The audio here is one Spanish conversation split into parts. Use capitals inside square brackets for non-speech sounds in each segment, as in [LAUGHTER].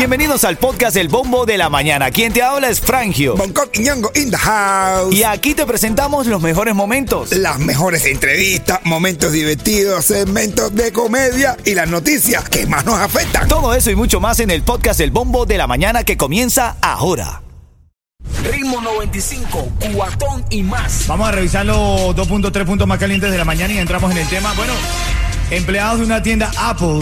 Bienvenidos al podcast El Bombo de la Mañana. Quien te habla es Frangio. Bangkok y Ñongo in the house. Y aquí te presentamos los mejores momentos. Las mejores entrevistas, momentos divertidos, segmentos de comedia y las noticias que más nos afectan. Todo eso y mucho más en el podcast El Bombo de la Mañana que comienza ahora. Ritmo 95, cuatón y más. Vamos a revisar los 2.3 puntos más calientes de la mañana y entramos en el tema. Bueno, empleados de una tienda Apple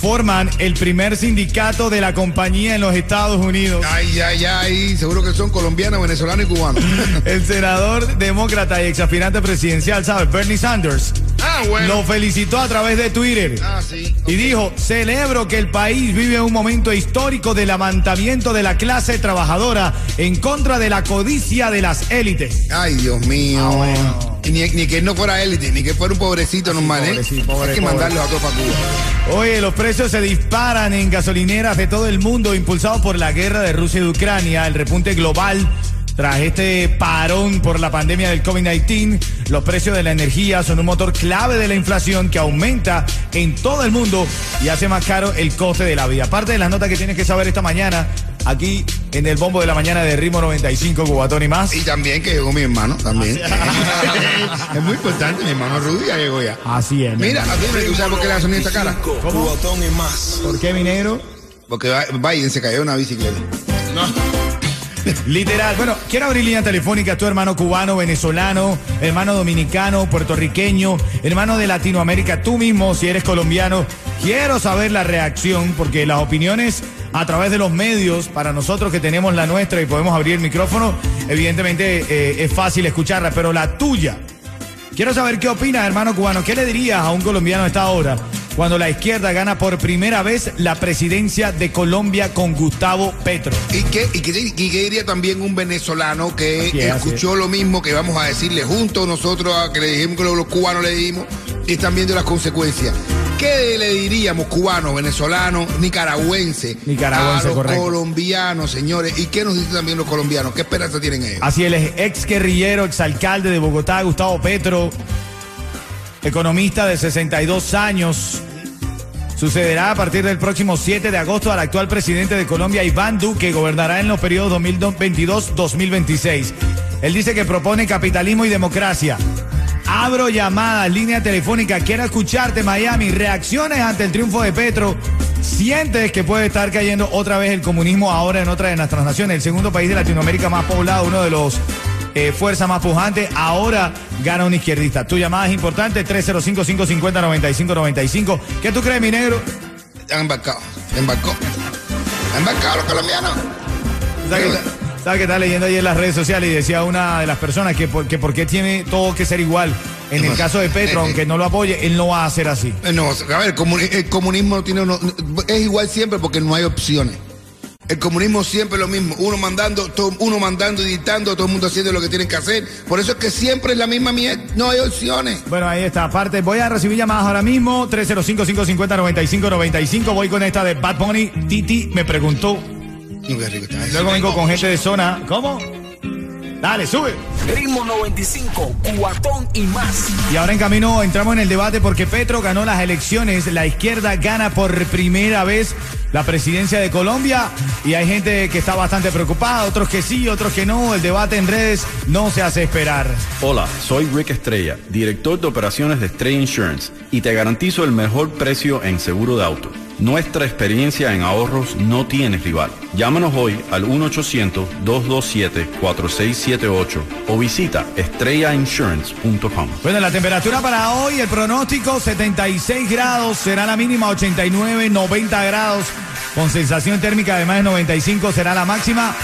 forman el primer sindicato de la compañía en los Estados Unidos. Ay, ay, ay, seguro que son colombianos, venezolanos y cubanos. [LAUGHS] El senador demócrata y exaspirante presidencial, ¿sabes? Bernie Sanders. Ah, bueno. Lo felicitó a través de Twitter. Ah, sí. Y dijo, celebro que el país vive un momento histórico de levantamiento de la clase trabajadora en contra de la codicia de las élites. Ay, Dios mío. Ah, bueno. Ni, ni que no fuera élite, ni que fuera un pobrecito normal, pobre, ¿eh? sí, pobre, Hay que pobre. mandarlos a para Cuba. Oye, los precios se disparan en gasolineras de todo el mundo, impulsados por la guerra de Rusia y de Ucrania, el repunte global. Tras este parón por la pandemia del COVID-19, los precios de la energía son un motor clave de la inflación que aumenta en todo el mundo y hace más caro el coste de la vida. Aparte de las notas que tienes que saber esta mañana, aquí en el bombo de la mañana de Ritmo 95, Cubatón y más. Y también que llegó mi hermano, también. [LAUGHS] es muy importante, mi hermano Rudy ya llegó ya. Así es. Mira, ¿tú sabes por qué le esta cara? ¿Cómo? Cuatón y más. ¿Por qué, mi negro? Porque Biden se cayó de una bicicleta. [LAUGHS] Literal. Bueno, quiero abrir línea telefónica. Tu hermano cubano, venezolano, hermano dominicano, puertorriqueño, hermano de Latinoamérica, tú mismo, si eres colombiano. Quiero saber la reacción porque las opiniones a través de los medios, para nosotros que tenemos la nuestra y podemos abrir el micrófono, evidentemente eh, es fácil escucharla, pero la tuya. Quiero saber qué opinas, hermano cubano. ¿Qué le dirías a un colombiano a esta hora cuando la izquierda gana por primera vez la presidencia de Colombia con Gustavo Petro? ¿Y qué, y, qué, y qué diría también un venezolano que es, escuchó lo mismo que vamos a decirle juntos nosotros, a que le dijimos que los cubanos le dimos y están viendo las consecuencias? ¿Qué le diríamos cubanos, venezolanos, nicaragüenses Nicaragüense, a los correcto. colombianos, señores? ¿Y qué nos dicen también los colombianos? ¿Qué esperanza tienen ellos? Así el ex guerrillero, exalcalde de Bogotá, Gustavo Petro, economista de 62 años. Sucederá a partir del próximo 7 de agosto al actual presidente de Colombia, Iván Duque, gobernará en los periodos 2022-2026. Él dice que propone capitalismo y democracia. Abro llamadas, línea telefónica, quiero escucharte Miami, reacciones ante el triunfo de Petro. ¿Sientes que puede estar cayendo otra vez el comunismo ahora en otra de nuestras naciones? El segundo país de Latinoamérica más poblado, uno de los eh, fuerzas más pujantes, ahora gana un izquierdista. Tu llamada es importante, 305-550-9595. ¿Qué tú crees, mi negro? Están embarcados, embarcó. Embarcados los colombianos. ¿Sabes que, estaba leyendo ayer en las redes sociales y decía una de las personas que por, que por qué tiene todo que ser igual? En el caso de Petro, aunque no lo apoye, él no va a hacer así. Eh, No, a ver, el, comuni- el comunismo no tiene uno- es igual siempre porque no hay opciones. El comunismo siempre es lo mismo, uno mandando, todo- uno mandando y dictando, todo el mundo haciendo lo que tienen que hacer. Por eso es que siempre es la misma mierda, no hay opciones. Bueno, ahí está. Aparte, voy a recibir llamadas ahora mismo. 305-550-9595. Voy con esta de Bad Bunny. Titi me preguntó. Y qué rico está eso. Luego vengo con gente de zona. ¿Cómo? Dale, sube. Ritmo 95, cuatón y más. Y ahora en camino entramos en el debate porque Petro ganó las elecciones. La izquierda gana por primera vez la presidencia de Colombia. Y hay gente que está bastante preocupada, otros que sí, otros que no. El debate en redes no se hace esperar. Hola, soy Rick Estrella, director de operaciones de Estrella Insurance y te garantizo el mejor precio en seguro de auto. Nuestra experiencia en ahorros no tiene rival. Llámanos hoy al 1-800-227-4678 o visita estrellainsurance.com. Bueno, la temperatura para hoy, el pronóstico 76 grados, será la mínima 89, 90 grados, con sensación térmica de más de 95 será la máxima.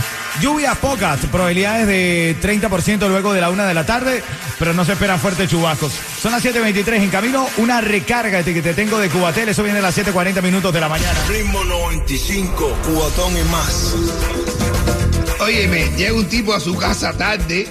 Lluvias pocas, probabilidades de 30% luego de la una de la tarde, pero no se esperan fuertes chubascos. Son las 7.23 en camino, una recarga que te tengo de Cubatel, eso viene a las 7.40 minutos de la mañana. Ritmo 95, cuatón y más. Óyeme, llega un tipo a su casa tarde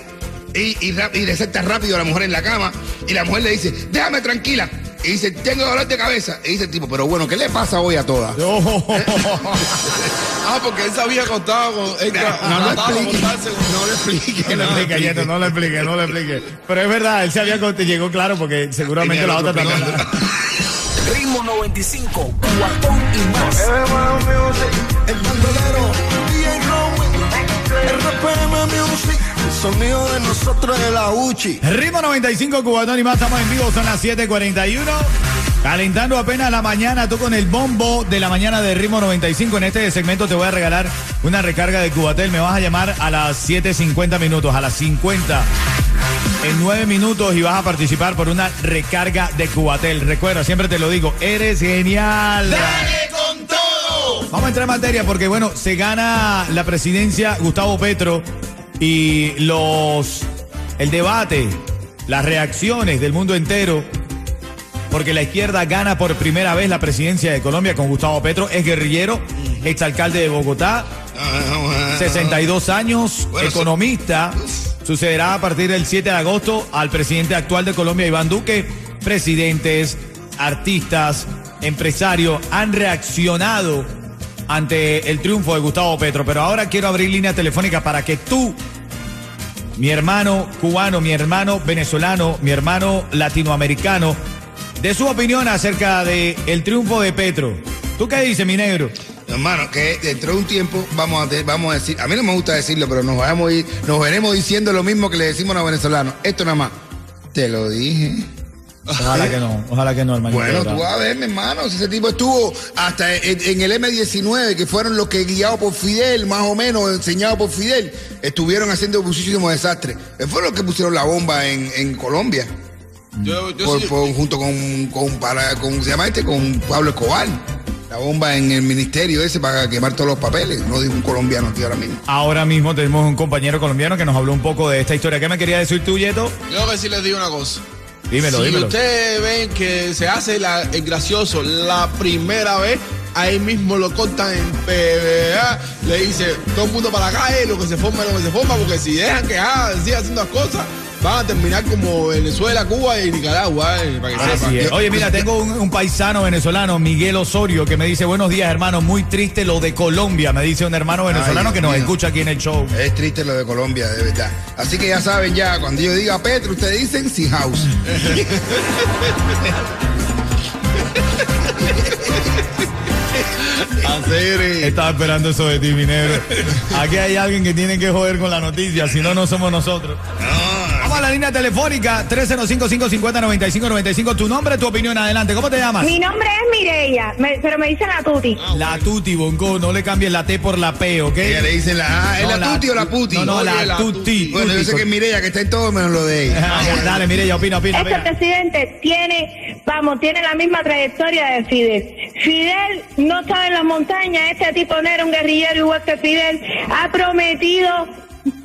y, y, rap- y le salta rápido a la mujer en la cama y la mujer le dice, déjame tranquila. Y dice, tengo dolor de cabeza. Y dice el tipo, pero bueno, ¿qué le pasa hoy a todas? No. [LAUGHS] Oh. [LAUGHS] ah, porque él se había acostado con. no, no, lo explique. No lo explique. No, le explique, no le explique, no le explique. Pero es verdad, él se había acostado y llegó claro porque seguramente la otra también. [LAUGHS] Ritmo 95, cuatón y más. El bandolero, DJ Rowan, RPM Music sonido de nosotros es la Uchi. Ritmo 95 Cubatón y más, estamos en vivo, son las 7:41. Calentando apenas la mañana, tú con el bombo de la mañana de Ritmo 95. En este segmento te voy a regalar una recarga de Cubatel. Me vas a llamar a las 7.50 minutos, a las 50 en 9 minutos y vas a participar por una recarga de Cubatel. Recuerda, siempre te lo digo, eres genial. ¡Dale con todo! Vamos a entrar en materia porque, bueno, se gana la presidencia Gustavo Petro y los. el debate, las reacciones del mundo entero. Porque la izquierda gana por primera vez la presidencia de Colombia con Gustavo Petro. Es guerrillero, exalcalde de Bogotá, 62 años, economista. Sucederá a partir del 7 de agosto al presidente actual de Colombia, Iván Duque. Presidentes, artistas, empresarios han reaccionado ante el triunfo de Gustavo Petro. Pero ahora quiero abrir línea telefónica para que tú, mi hermano cubano, mi hermano venezolano, mi hermano latinoamericano, de su opinión acerca del el triunfo de Petro. ¿Tú qué dices, mi negro? Hermano, que dentro de un tiempo vamos a, vamos a decir, a mí no me gusta decirlo, pero nos vamos a ir, nos veremos diciendo lo mismo que le decimos a los venezolanos. Esto nada más. Te lo dije. Ojalá que no, ojalá que no, hermano. Bueno, tú vas a ver, mi hermano, si ese tipo estuvo hasta en, en el M19, que fueron los que guiados por Fidel, más o menos enseñados por Fidel, estuvieron haciendo muchísimos desastres. Él fue los que pusieron la bomba en, en Colombia, Yo, yo por- sí- por- junto con, con, para, con, ¿se llama este? Con Pablo Escobar. La bomba en el ministerio ese para quemar todos los papeles. No dijo un colombiano, tío, ahora mismo. Ahora mismo tenemos un compañero colombiano que nos habló un poco de esta historia. ¿Qué me quería decir tú, Yeto? yo que sí les digo una cosa. Dímelo, si dímelo. ustedes ven que se hace la- el gracioso la primera vez, ahí mismo lo cortan en PBA, le dice todo el mundo para la calle, lo que se forma, lo que se forma, porque si dejan que ah, siga haciendo las cosas, van a terminar como Venezuela, Cuba y Nicaragua. eh, para que sepan. Oye, mira, tengo un, un paisano venezolano, Miguel Osorio, que me dice, buenos días, hermano, muy triste lo de Colombia, me dice un hermano venezolano Ay, que nos mío. escucha aquí en el show. Es triste lo de Colombia, de verdad. Así que ya saben, ya, cuando yo diga Petro, ustedes dicen sin house. [LAUGHS] Eh, Estaba esperando eso de ti, mi negro. Aquí hay alguien que tiene que joder con la noticia, si no, no somos nosotros. Vamos a la línea telefónica, 305-550-9595. Tu nombre, tu opinión, adelante. ¿Cómo te llamas? Mi nombre es Mireia, me- pero me dicen la Tuti. La Tuti, Bongo, no le cambies la T por la P, ¿ok? Ella le dicen la A, ¿es No, la tuti o la puti? No, no, Oye, la, la Tuti. tuti. Bueno, yo Tuti, sé que es Mireya que está en todo menos lo de ella. Ah, [LAUGHS] dale, mire, ya opina, opina. Este presidente tiene, vamos, tiene la misma trayectoria de Fidel. Fidel no estaba en las montañas, este tipo no era un guerrillero igual que Fidel. Ha prometido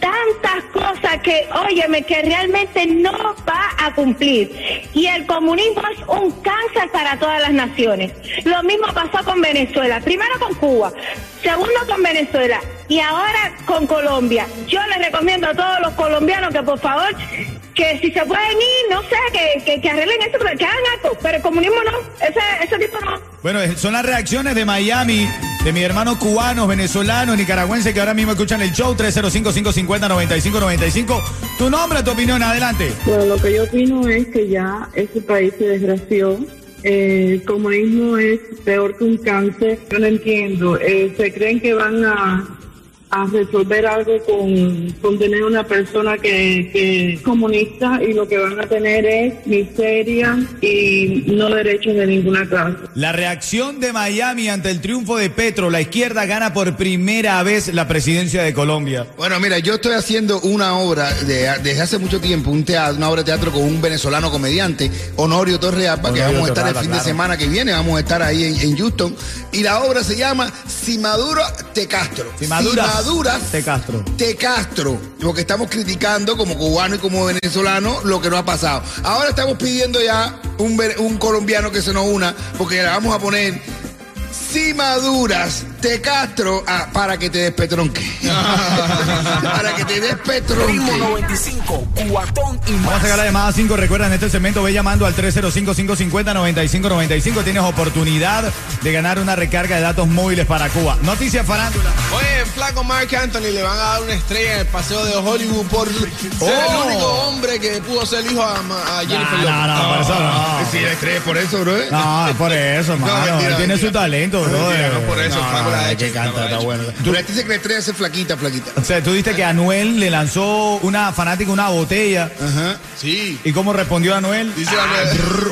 tantas cosas que, óyeme, que realmente no va a cumplir. Y el comunismo es un cáncer para todas las naciones. Lo mismo pasó con Venezuela. Primero con Cuba, segundo con Venezuela y ahora con Colombia. Yo les recomiendo a todos los colombianos que por favor que si se pueden ir, no sé, que, que, que arreglen eso, pero que hagan algo. Pero el comunismo no, ese, ese tipo no. Bueno, son las reacciones de Miami, de mis hermanos cubanos, venezolanos, nicaragüenses que ahora mismo escuchan el show 305-550-9595. Tu nombre, tu opinión, adelante. Bueno, lo que yo opino es que ya ese país se desgració. Eh, el comunismo es peor que un cáncer. No entiendo. Eh, se creen que van a, a resolver algo con, con tener una persona que, que es comunista y lo que van a tener es miseria y no derechos de ninguna clase. La reacción de Miami ante el triunfo de Petro, la izquierda gana por primera vez la presidencia de Colombia. Bueno, mira, yo estoy haciendo una obra de- desde hace mucho tiempo, un teatro, una obra de teatro con un venezolano comediante, Honorio Torrealba, que vamos a estar el fin claro. de semana que viene, vamos a estar ahí en, en Houston. Y la obra se llama Si Maduro te Castro. Si Maduras Maduras te Castro. te Castro. Porque estamos criticando como cubano y como venezolano lo que no ha pasado. Ahora estamos pidiendo ya un, un colombiano que se nos una, porque le vamos a poner Si Maduras te Castro ah, para que te despetronque. [LAUGHS] para que te Ritmo despetronque. 95, cuatón y Vamos a más. sacar la llamada 5. Recuerda, en este segmento ve llamando al 305-550-9595. Tienes oportunidad de ganar una recarga de datos móviles para Cuba. Noticias farándula. Oye, el flaco Mark Anthony le van a dar una estrella en el paseo de Hollywood por ser Oh. el único hombre que pudo ser hijo a, a Jennifer No, Lopez. no, no, por eso no. Sí, la estrella por eso, bro. No, por eso, [LAUGHS] No, mano. mentira, Él tiene mentira. su talento. bro. no por eso, Franco la que canta, está bueno. Que la estrella es flaquita, flaquita. O sea, tú diste que Anuel le lanzó una fanática una botella. Ajá. Sí. ¿Y cómo respondió Anuel? Dice Anuel.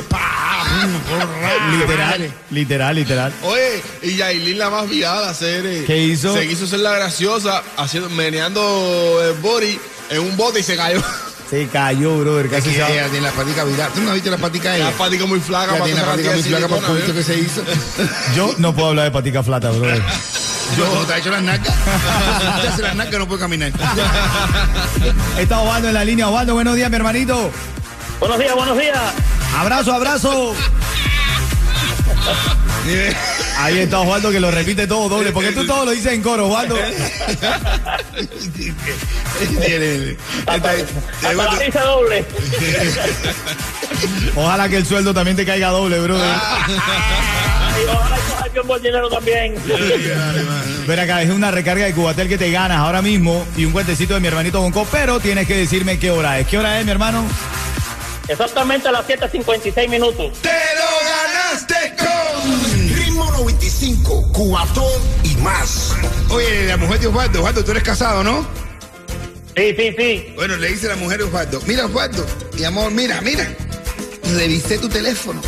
[LAUGHS] Literal, literal, literal. Oye, y Yailin la más viada hacer. eh, ¿Qué hizo? Se quiso ser la graciosa, haciendo, meneando el body en un bote y se cayó. Se cayó, brother. Es Casi que se ella tiene la patica virada. ¿Tú no viste la patica de La ella? patica muy flaca Ella tiene la patica muy flaca para el culito que se hizo. [LAUGHS] Yo no puedo hablar de patica flata, brother. [LAUGHS] Yo, te ha hecho las nalgas. [LAUGHS] Te hace las nalgas, no puede caminar. Está Osvaldo en la línea. Osvaldo, buenos días, mi hermanito. Buenos días, buenos días. Abrazo, abrazo. Ahí está Osvaldo que lo repite todo doble. Porque tú todo lo dices en coro, Osvaldo. Hasta, doble. Ojalá que el sueldo también te caiga doble, brother. Y ojalá bien buen dinero también. Ven acá, es una recarga de Cubatel que te ganas ahora mismo y un cuentecito de mi hermanito Bonco, pero tienes que decirme qué hora es. ¿Qué hora es, mi hermano? Exactamente a las 7.56 minutos. ¡Te lo 95, Cubatón y más. Oye, la mujer de Osvaldo, Osvaldo, tú eres casado, ¿no? Sí, sí, sí. Bueno, le dice la mujer de Osvaldo, mira Osvaldo, mi amor, mira, mira, revisé tu teléfono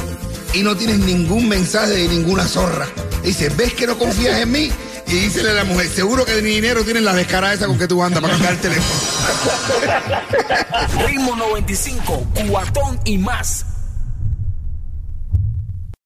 y no tienes ningún mensaje de ninguna zorra. Dice, ¿ves que no confías en mí? Y dice a la mujer, seguro que ni dinero tienes la descarada esa con que tú andas para cambiar el teléfono. [LAUGHS] Ritmo 95, Cubatón y más.